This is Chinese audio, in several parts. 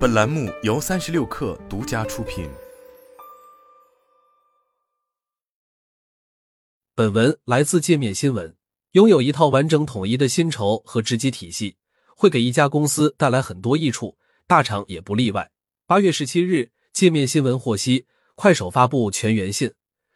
本栏目由三十六氪独家出品。本文来自界面新闻。拥有一套完整统一的薪酬和职级体系，会给一家公司带来很多益处，大厂也不例外。八月十七日，界面新闻获悉，快手发布全员信，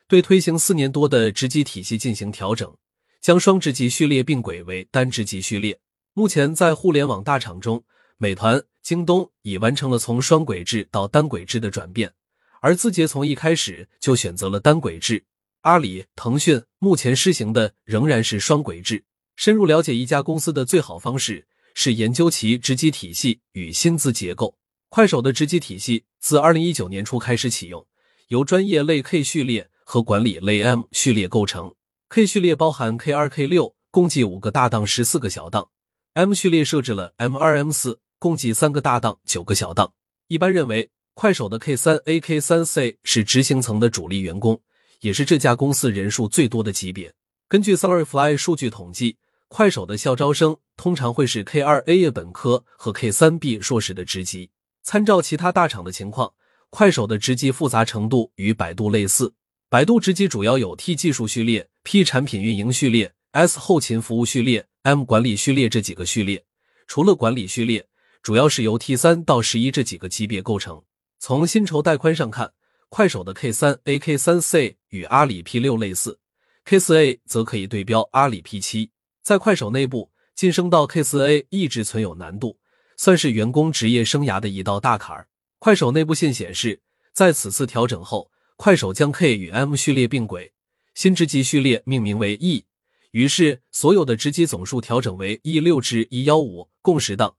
对推行四年多的职级体系进行调整，将双职级序列并轨为单职级序列。目前，在互联网大厂中，美团、京东已完成了从双轨制到单轨制的转变，而字节从一开始就选择了单轨制。阿里、腾讯目前施行的仍然是双轨制。深入了解一家公司的最好方式是研究其职级体系与薪资结构。快手的职级体系自二零一九年初开始启用，由专业类 K 序列和管理类 M 序列构成。K 序列包含 K 二、K 六，共计五个大档、十四个小档；M 序列设置了 M 二、M 四，共计三个大档、九个小档。一般认为，快手的 K 三 A、K 三 C 是执行层的主力员工。也是这家公司人数最多的级别。根据 Salaryfly 数据统计，快手的校招生通常会是 K 二 A 业本科和 K 三 B 硕士的职级。参照其他大厂的情况，快手的职级复杂程度与百度类似。百度职级主要有 T 技术序列、P 产品运营序列、S 后勤服务序列、M 管理序列这几个序列。除了管理序列，主要是由 T 三到十一这几个级别构成。从薪酬带宽上看。快手的 K 三 A、K 三 C 与阿里 P 六类似，K 四 A 则可以对标阿里 P 七。在快手内部晋升到 K 四 A 一直存有难度，算是员工职业生涯的一道大坎儿。快手内部信显示，在此次调整后，快手将 K 与 M 序列并轨，新职级序列命名为 E，于是所有的职级总数调整为 E 六至 E 幺五，共十档。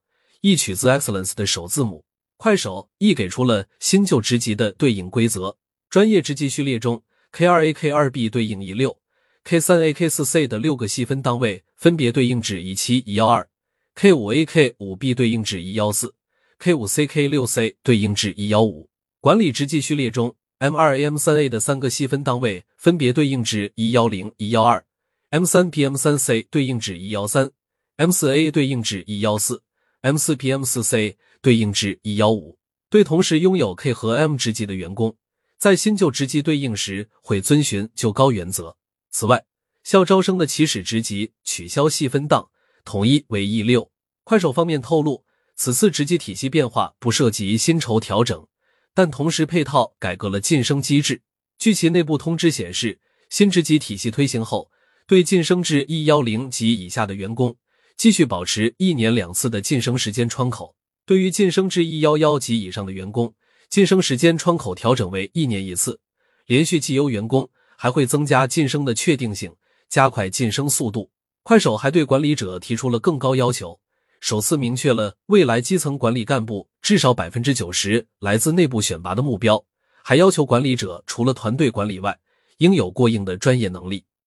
E 取自 Excellence 的首字母。快手亦给出了新旧职级的对应规则。专业职级序列中，K 二 A、K 二 B 对应一六，K 三 A、K 四 C 的六个细分档位分别对应至一七、一幺二，K 五 A、K 五 B 对应至一幺四，K 五 C、K 六 C 对应至一幺五。管理职级序列中，M 二 A、M 三 A 的三个细分档位分别对应至一幺零、一幺二，M 三 P、M 三 C 对应至一幺三，M 四 A 对应至一幺四，M 四 P、M 四 C。对应至一幺五，对同时拥有 K 和 M 职级的员工，在新旧职级对应时会遵循就高原则。此外，校招生的起始职级取消细分档，统一为 E 六。快手方面透露，此次职级体系变化不涉及薪酬调整，但同时配套改革了晋升机制。据其内部通知显示，新职级体系推行后，对晋升至 E 幺零级以下的员工，继续保持一年两次的晋升时间窗口。对于晋升至一幺幺级以上的员工，晋升时间窗口调整为一年一次。连续绩优员工还会增加晋升的确定性，加快晋升速度。快手还对管理者提出了更高要求，首次明确了未来基层管理干部至少百分之九十来自内部选拔的目标，还要求管理者除了团队管理外，应有过硬的专业能力。